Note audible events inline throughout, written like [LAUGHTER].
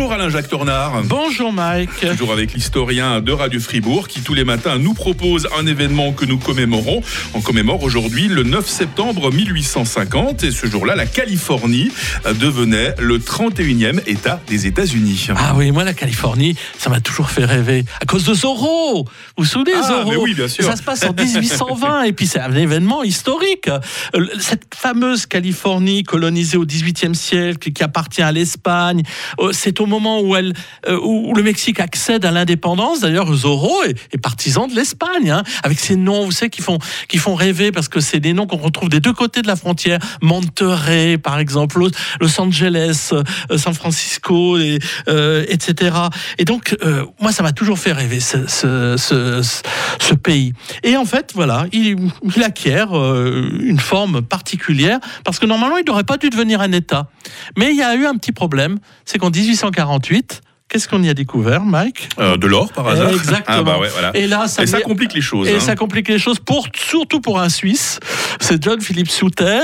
Bonjour Alain-Jacques Tornard. Bonjour Mike. Toujours avec l'historien de Radio Fribourg qui tous les matins nous propose un événement que nous commémorons. On commémore aujourd'hui le 9 septembre 1850 et ce jour-là, la Californie devenait le 31e État des États-Unis. Ah oui, moi la Californie, ça m'a toujours fait rêver. À cause de Zorro Vous vous souvenez Ah, Zorro mais oui, bien sûr. Ça se passe en 1820 et puis c'est un événement historique. Euh, Cette fameuse Californie colonisée au 18e siècle qui appartient à l'Espagne, euh, c'est au moment où, elle, euh, où le Mexique accède à l'indépendance. D'ailleurs, Zorro est, partisan de l'Espagne, hein, avec ces noms, vous savez, qui font, qui font rêver parce que c'est des noms qu'on retrouve des deux côtés de la frontière. Monterrey, par exemple, Los- Angeles, euh, San Francisco, et, euh, etc. Et donc, moi, ça m'a toujours fait rêver ce, pays. Et en fait, voilà, il, acquiert une forme particulière parce que normalement, il n'aurait pas dû devenir un État. Mais il y a eu un petit problème, c'est qu'en 1848, qu'est-ce qu'on y a découvert, Mike? Euh, de l'or par hasard Exactement. Ah bah ouais, voilà. Et là, ça, Et ça met- complique les choses. et hein. ça complique les choses, pour, surtout pour un Suisse. C'est John Philippe Souter,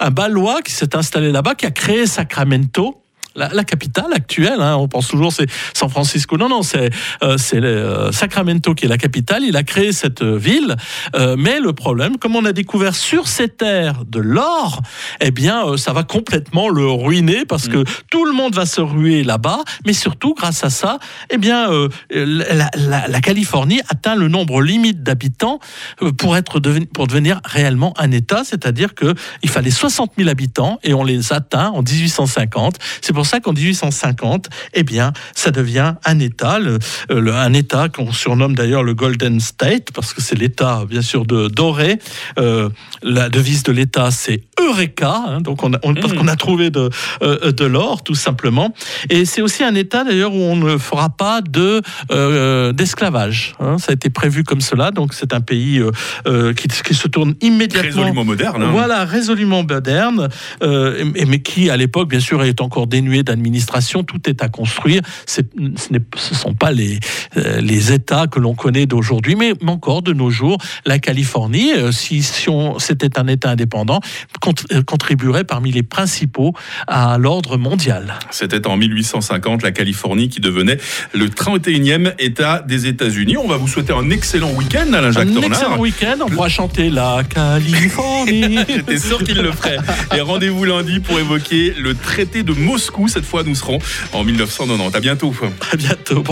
un Balois qui s'est installé là-bas, qui a créé Sacramento. La, la capitale actuelle, hein, on pense toujours c'est San Francisco. Non, non, c'est euh, euh, Sacramento qui est la capitale. Il a créé cette euh, ville, Euh, mais le problème, comme on a découvert sur ces terres de l'or, eh bien, ça va complètement le ruiner parce que tout le monde va se ruer là-bas. Mais surtout, grâce à ça, eh bien, la, la- la Californie atteint le nombre limite d'habitants pour être devenu- pour devenir réellement un État, c'est-à-dire que il fallait 60 000 habitants et on les atteint en 1850. C'est pour ça qu'en 1850, eh bien, ça devient un État, le- euh, le- un État qu'on surnomme d'ailleurs le Golden State parce que c'est l'État bien sûr de doré. Euh, la devise de l'État c'est Eureka, hein, donc on a, on- parce Mhm. qu'on a trouvé de euh, de l'or tout simplement. Et c'est aussi un État d'ailleurs où on ne fera pas de euh, d'esclavage. hein. Ça a été prévu comme cela, donc c'est un pays qui, qui se tourne immédiatement. Résolument moderne. hein. Voilà, résolument moderne, mais qui, à l'époque, bien sûr, est encore dénué d'administration. Tout est à construire. Ce ne sont pas les, euh, les États que l'on connaît d'aujourd'hui, mais, encore de nos jours, la Californie, euh, si, c'était un État indépendant, euh, contribuerait parmi les principaux à l'ordre mondial. C'était en 1850 la Californie qui devenait le 31e État des États-Unis. On va vous souhaiter un excellent week-end, Alain-Jacques Un Tornard. excellent week-end. On pourra chanter la [LAUGHS] Californie. J'étais sûr qu'il le ferait. Et rendez-vous lundi pour évoquer le traité de Moscou. Cette fois, nous serons en 1990. À bientôt. à bientôt.